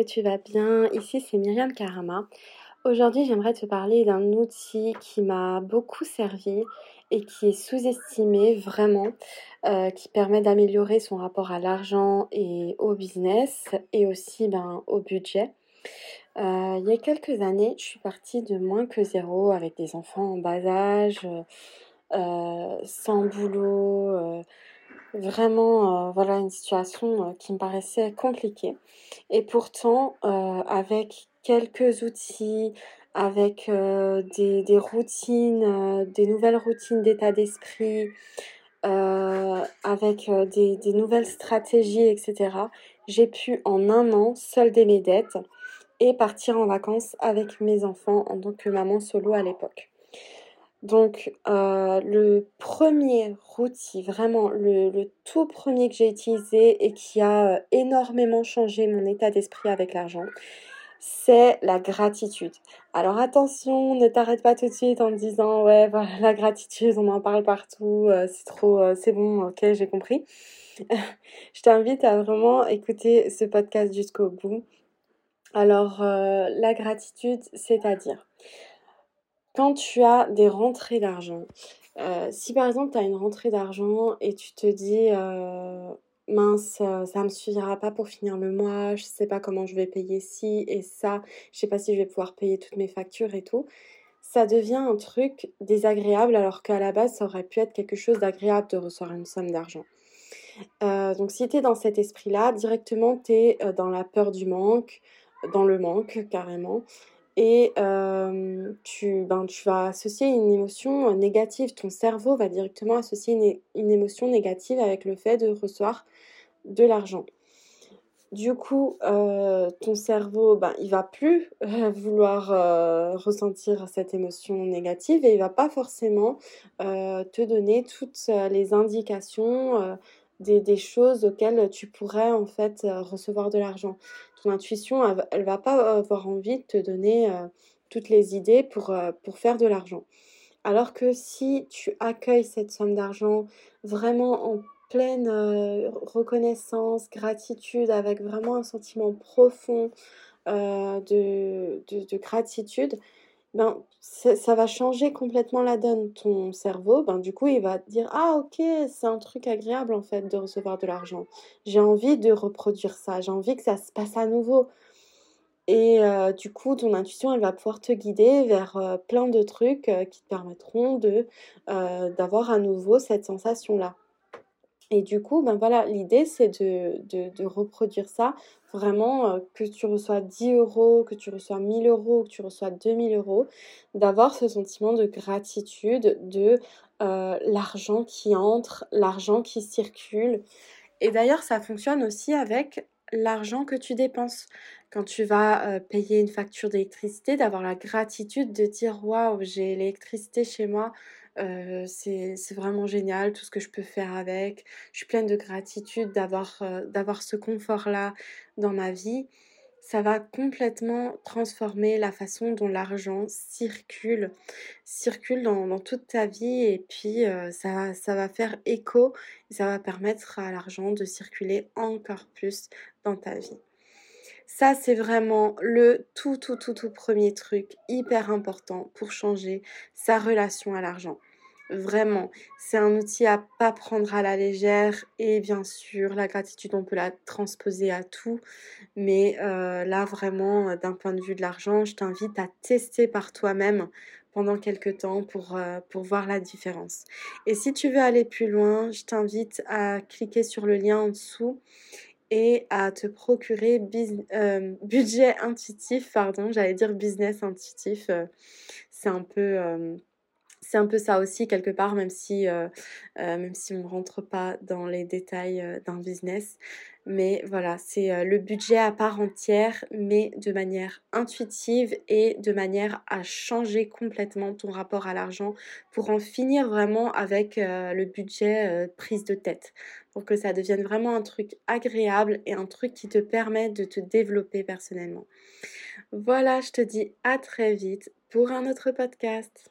que tu vas bien. Ici c'est Myriam Karama. Aujourd'hui j'aimerais te parler d'un outil qui m'a beaucoup servi et qui est sous-estimé vraiment, euh, qui permet d'améliorer son rapport à l'argent et au business et aussi ben, au budget. Euh, il y a quelques années, je suis partie de moins que zéro avec des enfants en bas âge, euh, sans boulot Vraiment, euh, voilà une situation euh, qui me paraissait compliquée. Et pourtant, euh, avec quelques outils, avec des, routines, des nouvelles routines d'état d'esprit, avec des, des, nouvelles stratégies, etc., j'ai pu en un an solder mes dettes et partir en vacances avec mes enfants en tant que maman solo à l'époque. Donc, euh, le premier outil, vraiment le, tout premier que j'ai utilisé et qui a euh, énormément changé mon état d'esprit avec l'argent, c'est la gratitude. Alors attention, ne t'arrête pas tout de suite en disant ouais voilà la gratitude, on en parle partout, euh, c'est trop, c'est bon, ok j'ai compris. Je t'invite à vraiment écouter ce podcast jusqu'au bout. Alors la gratitude, c'est-à-dire quand tu as des rentrées d'argent, euh, si par exemple tu as une rentrée d'argent et tu te dis euh, mince, euh, ça me suffira pas pour finir le mois, je sais pas comment je vais payer ci et ça, je sais pas si je vais pouvoir payer toutes mes factures et tout, ça devient un truc désagréable alors qu'à la base ça aurait pu être quelque chose d'agréable de recevoir une somme d'argent. donc si tu es dans cet esprit-là, directement tu es dans la peur du manque, dans le manque carrément et tu, ben, tu vas associer une émotion négative. Ton cerveau va directement associer une, émotion négative avec le fait de recevoir de l'argent. Du coup, ton cerveau, ben, il va plus vouloir ressentir cette émotion négative et il va pas forcément te donner toutes les indications des, choses auxquelles tu pourrais en fait euh, recevoir de l'argent. Ton intuition, elle, va pas avoir envie de te donner euh, toutes les idées pour, euh, pour faire de l'argent. Alors que si tu accueilles cette somme d'argent vraiment en pleine reconnaissance, gratitude, avec vraiment un sentiment profond de, gratitude, ben, ça, va changer complètement la donne. Ton cerveau, ben, du coup, il va dire Ah, ok, c'est un truc agréable en fait de recevoir de l'argent. J'ai envie de reproduire ça, j'ai envie que ça se passe à nouveau. Et euh, du coup, ton intuition, elle va pouvoir te guider vers euh, plein de trucs euh, qui te permettront de d'avoir à nouveau cette sensation-là. Et du coup, ben voilà, l'idée c'est de, reproduire ça vraiment, euh, que tu reçois 10 euros, que tu reçois 1000 euros, que tu reçois 2000 euros, d'avoir ce sentiment de gratitude de euh, l'argent qui entre, l'argent qui circule. Et d'ailleurs, ça fonctionne aussi avec l'argent que tu dépenses. Quand tu vas euh, payer une facture d'électricité, d'avoir la gratitude de dire waouh, j'ai l'électricité chez moi, c'est vraiment génial tout ce que je peux faire avec. Je suis pleine de gratitude d'avoir ce confort-là dans ma vie. Ça va complètement transformer la façon dont l'argent circule, dans, toute ta vie et puis ça, ça va faire écho et ça va permettre à l'argent de circuler encore plus dans ta vie. Ça, c'est vraiment le tout, tout, tout, tout premier truc hyper important pour changer sa relation à l'argent. Vraiment, c'est un outil à pas prendre à la légère et bien sûr, la gratitude, on peut la transposer à tout. Mais euh, là, vraiment, d'un point de vue de l'argent, je t'invite à tester par toi-même pendant quelques temps pour, euh, pour voir la différence. Et si tu veux aller plus loin, je t'invite à cliquer sur le lien en dessous et à te procurer euh, budget intuitif, pardon, j'allais dire business intuitif. c'est un peu c'est un peu ça aussi quelque part, même si, euh, euh, on ne rentre pas dans les détails euh, d'un business. Mais voilà, c'est le budget à part entière, mais de manière intuitive et de manière à changer complètement ton rapport à l'argent pour en finir vraiment avec le budget prise de tête. Pour que ça devienne vraiment un truc agréable et un truc qui te permet de te développer personnellement. Voilà, je te dis à très vite pour un autre podcast.